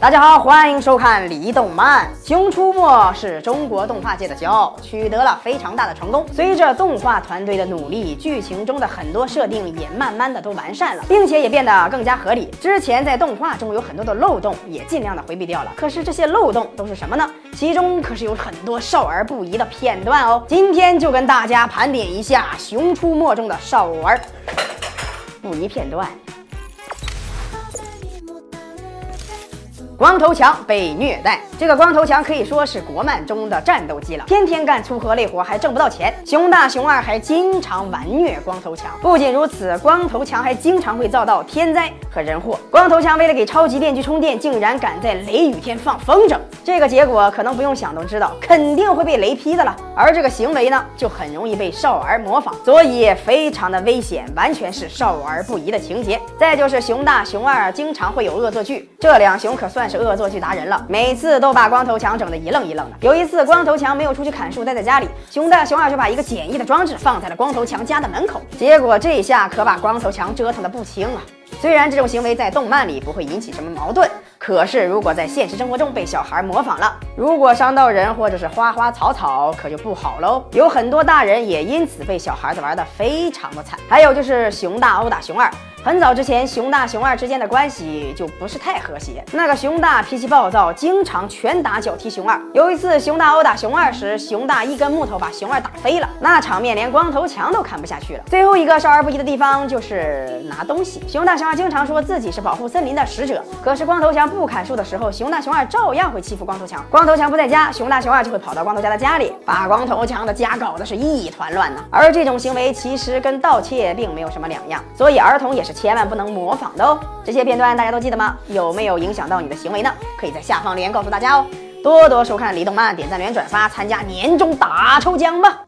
大家好，欢迎收看《离动漫》。《熊出没》是中国动画界的骄傲，取得了非常大的成功。随着动画团队的努力，剧情中的很多设定也慢慢的都完善了，并且也变得更加合理。之前在动画中有很多的漏洞，也尽量的回避掉了。可是这些漏洞都是什么呢？其中可是有很多少儿不宜的片段哦。今天就跟大家盘点一下《熊出没》中的少儿不宜片段。光头强被虐待，这个光头强可以说是国漫中的战斗机了，天天干粗活累活，还挣不到钱。熊大熊二还经常玩虐光头强。不仅如此，光头强还经常会遭到天灾和人祸。光头强为了给超级电锯充电，竟然敢在雷雨天放风筝，这个结果可能不用想都知道，肯定会被雷劈的了。而这个行为呢，就很容易被少儿模仿，所以非常的危险，完全是少儿不宜的情节。再就是熊大熊二经常会有恶作剧，这两熊可算。是恶作剧达人了，每次都把光头强整得一愣一愣的。有一次，光头强没有出去砍树，待在家里，熊大熊二就把一个简易的装置放在了光头强家的门口，结果这下可把光头强折腾的不轻啊。虽然这种行为在动漫里不会引起什么矛盾，可是如果在现实生活中被小孩模仿了，如果伤到人或者是花花草草，可就不好喽。有很多大人也因此被小孩子玩的非常的惨。还有就是熊大殴打熊二。很早之前，熊大熊二之间的关系就不是太和谐。那个熊大脾气暴躁，经常拳打脚踢熊二。有一次，熊大殴打熊二时，熊大一根木头把熊二打飞了，那场面连光头强都看不下去了。最后一个少儿不宜的地方就是拿东西。熊大熊二经常说自己是保护森林的使者，可是光头强不不砍树的时候，熊大熊二照样会欺负光头强。光头强不在家，熊大熊二就会跑到光头家的家里，把光头强的家搞得是一团乱呢。而这种行为其实跟盗窃并没有什么两样，所以儿童也是。千万不能模仿的哦！这些片段大家都记得吗？有没有影响到你的行为呢？可以在下方留言告诉大家哦！多多收看李动漫，点赞、留言、转发，参加年终大抽奖吧！